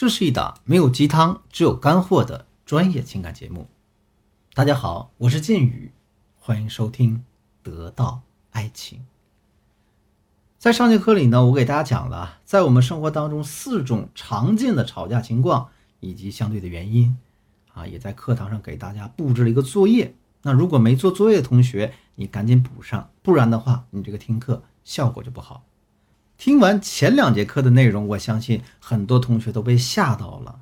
这是一档没有鸡汤，只有干货的专业情感节目。大家好，我是剑宇，欢迎收听《得到爱情》。在上节课里呢，我给大家讲了在我们生活当中四种常见的吵架情况以及相对的原因啊，也在课堂上给大家布置了一个作业。那如果没做作业的同学，你赶紧补上，不然的话，你这个听课效果就不好。听完前两节课的内容，我相信很多同学都被吓到了。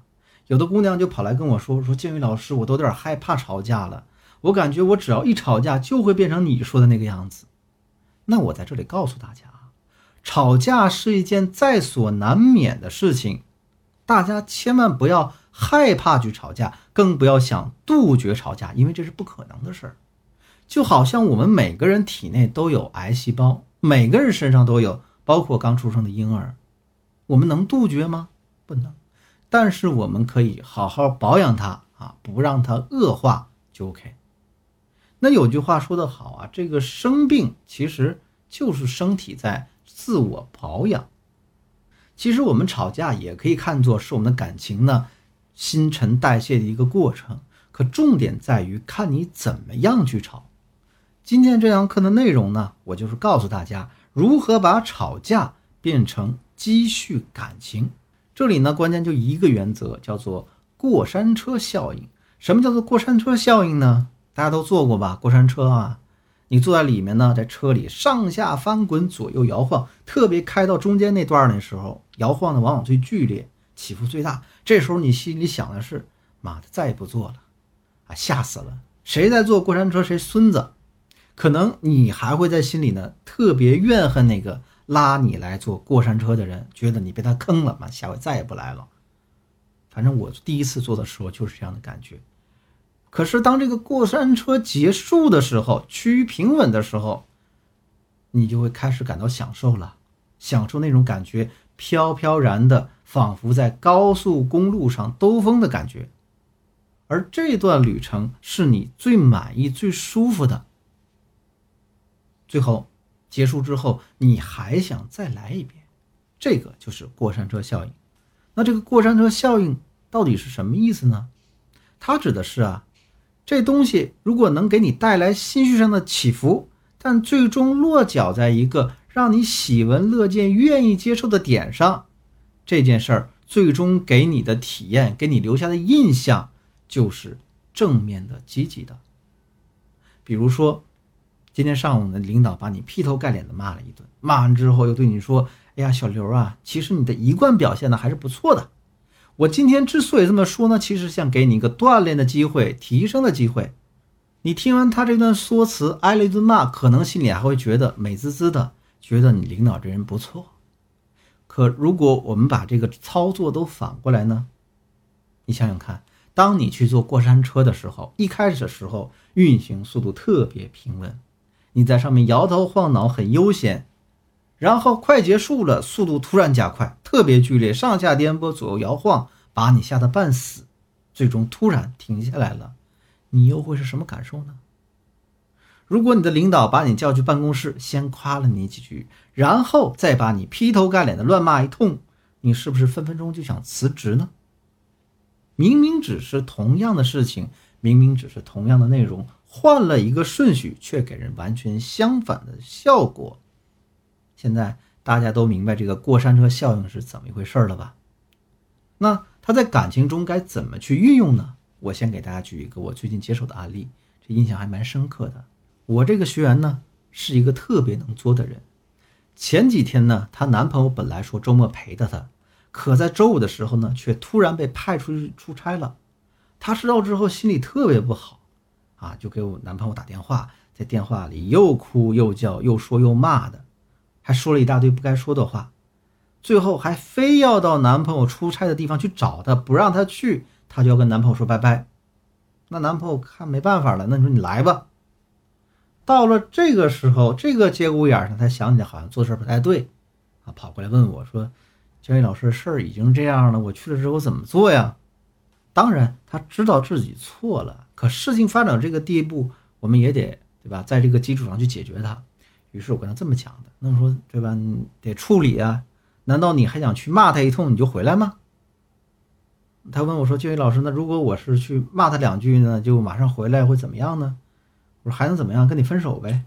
有的姑娘就跑来跟我说：“说建宇老师，我都有点害怕吵架了。我感觉我只要一吵架，就会变成你说的那个样子。”那我在这里告诉大家，吵架是一件在所难免的事情，大家千万不要害怕去吵架，更不要想杜绝吵架，因为这是不可能的事儿。就好像我们每个人体内都有癌细胞，每个人身上都有。包括刚出生的婴儿，我们能杜绝吗？不能，但是我们可以好好保养它啊，不让它恶化就 OK。那有句话说得好啊，这个生病其实就是身体在自我保养。其实我们吵架也可以看作是我们的感情呢新陈代谢的一个过程，可重点在于看你怎么样去吵。今天这堂课的内容呢，我就是告诉大家。如何把吵架变成积蓄感情？这里呢，关键就一个原则，叫做过山车效应。什么叫做过山车效应呢？大家都坐过吧？过山车啊，你坐在里面呢，在车里上下翻滚，左右摇晃，特别开到中间那段的时候，摇晃的往往最剧烈，起伏最大。这时候你心里想的是：妈的，再也不坐了啊，吓死了！谁在坐过山车，谁孙子。可能你还会在心里呢，特别怨恨那个拉你来坐过山车的人，觉得你被他坑了嘛，下回再也不来了。反正我第一次坐的时候就是这样的感觉。可是当这个过山车结束的时候，趋于平稳的时候，你就会开始感到享受了，享受那种感觉，飘飘然的，仿佛在高速公路上兜风的感觉。而这段旅程是你最满意、最舒服的。最后结束之后，你还想再来一遍，这个就是过山车效应。那这个过山车效应到底是什么意思呢？它指的是啊，这东西如果能给你带来心绪上的起伏，但最终落脚在一个让你喜闻乐见、愿意接受的点上，这件事儿最终给你的体验、给你留下的印象就是正面的、积极的。比如说。今天上午呢，领导把你劈头盖脸的骂了一顿，骂完之后又对你说：“哎呀，小刘啊，其实你的一贯表现呢还是不错的。我今天之所以这么说呢，其实想给你一个锻炼的机会、提升的机会。你听完他这段说辞，挨了一顿骂，可能心里还会觉得美滋滋的，觉得你领导这人不错。可如果我们把这个操作都反过来呢？你想想看，当你去坐过山车的时候，一开始的时候运行速度特别平稳。”你在上面摇头晃脑，很悠闲，然后快结束了，速度突然加快，特别剧烈，上下颠簸，左右摇晃，把你吓得半死，最终突然停下来了，你又会是什么感受呢？如果你的领导把你叫去办公室，先夸了你几句，然后再把你劈头盖脸的乱骂一通，你是不是分分钟就想辞职呢？明明只是同样的事情，明明只是同样的内容。换了一个顺序，却给人完全相反的效果。现在大家都明白这个过山车效应是怎么一回事了吧？那他在感情中该怎么去运用呢？我先给大家举一个我最近接手的案例，这印象还蛮深刻的。我这个学员呢是一个特别能作的人。前几天呢，她男朋友本来说周末陪着她，可在周五的时候呢，却突然被派出去出差了。她知道之后，心里特别不好。啊，就给我男朋友打电话，在电话里又哭又叫，又说又骂的，还说了一大堆不该说的话，最后还非要到男朋友出差的地方去找他，不让他去，他就要跟男朋友说拜拜。那男朋友看没办法了，那你说你来吧。到了这个时候，这个节骨眼上，他想起来好像做事不太对，啊，跑过来问我说：“教育老师，事儿已经这样了，我去了之后怎么做呀？”当然，他知道自己错了。可事情发展这个地步，我们也得对吧，在这个基础上去解决它。于是我跟他这么讲的，那么说对吧，得处理啊。难道你还想去骂他一通你就回来吗？他问我说：“建宇老师，那如果我是去骂他两句呢，就马上回来会怎么样呢？”我说：“还能怎么样？跟你分手呗。”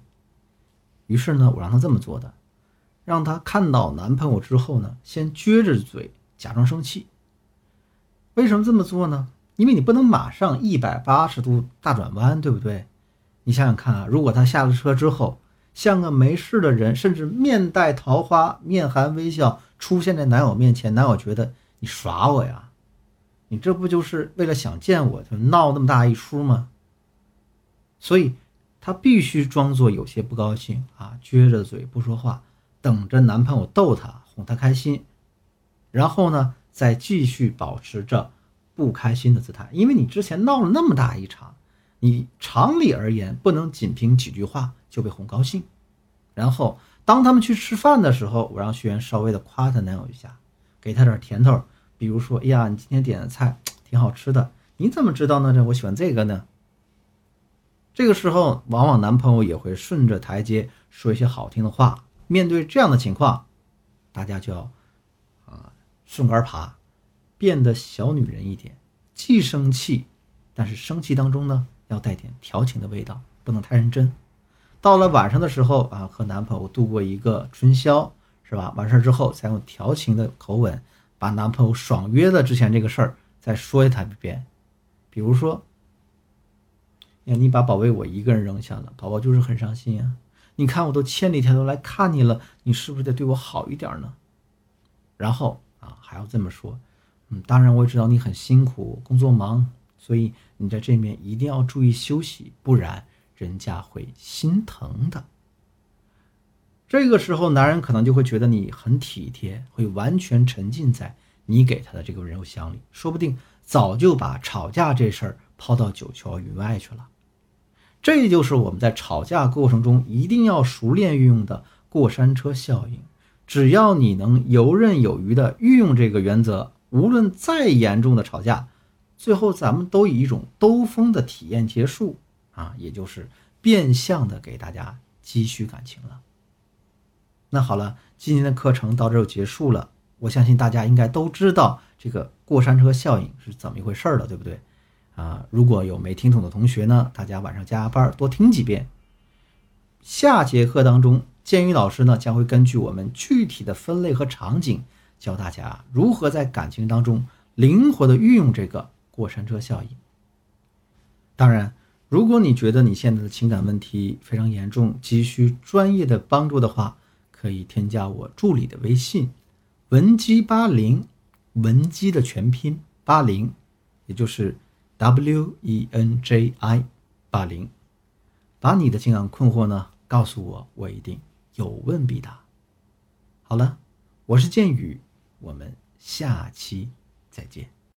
于是呢，我让他这么做的，让他看到男朋友之后呢，先撅着嘴假装生气。为什么这么做呢？因为你不能马上一百八十度大转弯，对不对？你想想看啊，如果他下了车之后像个没事的人，甚至面带桃花、面含微笑出现在男友面前，男友觉得你耍我呀？你这不就是为了想见我就闹那么大一出吗？所以，她必须装作有些不高兴啊，撅着嘴不说话，等着男朋友逗她、哄她开心，然后呢，再继续保持着不开心的姿态。因为你之前闹了那么大一场，你常理而言不能仅凭几句话就被哄高兴。然后，当他们去吃饭的时候，我让学员稍微的夸他男友一下，给他点甜头。比如说，哎呀，你今天点的菜挺好吃的，你怎么知道呢？这我喜欢这个呢。这个时候，往往男朋友也会顺着台阶说一些好听的话。面对这样的情况，大家就要啊顺杆爬，变得小女人一点，既生气，但是生气当中呢要带点调情的味道，不能太认真。到了晚上的时候啊，和男朋友度过一个春宵，是吧？完事儿之后，再用调情的口吻。把男朋友爽约了之前这个事儿再说他一遍，比如说，呀，你把宝贝我一个人扔下了，宝宝就是很伤心呀。你看我都千里迢迢来看你了，你是不是得对我好一点呢？然后啊，还要这么说，嗯，当然我也知道你很辛苦，工作忙，所以你在这面一定要注意休息，不然人家会心疼的。这个时候，男人可能就会觉得你很体贴，会完全沉浸在你给他的这个温柔乡里，说不定早就把吵架这事儿抛到九霄云外去了。这就是我们在吵架过程中一定要熟练运用的过山车效应。只要你能游刃有余地运用这个原则，无论再严重的吵架，最后咱们都以一种兜风的体验结束啊，也就是变相的给大家积蓄感情了。那好了，今天的课程到这就结束了。我相信大家应该都知道这个过山车效应是怎么一回事了，对不对？啊，如果有没听懂的同学呢，大家晚上加班多听几遍。下节课当中，建宇老师呢将会根据我们具体的分类和场景，教大家如何在感情当中灵活的运用这个过山车效应。当然，如果你觉得你现在的情感问题非常严重，急需专业的帮助的话，可以添加我助理的微信，文姬八零，文姬的全拼八零，也就是 W E N J I 八零，把你的情感困惑呢告诉我，我一定有问必答。好了，我是剑宇，我们下期再见。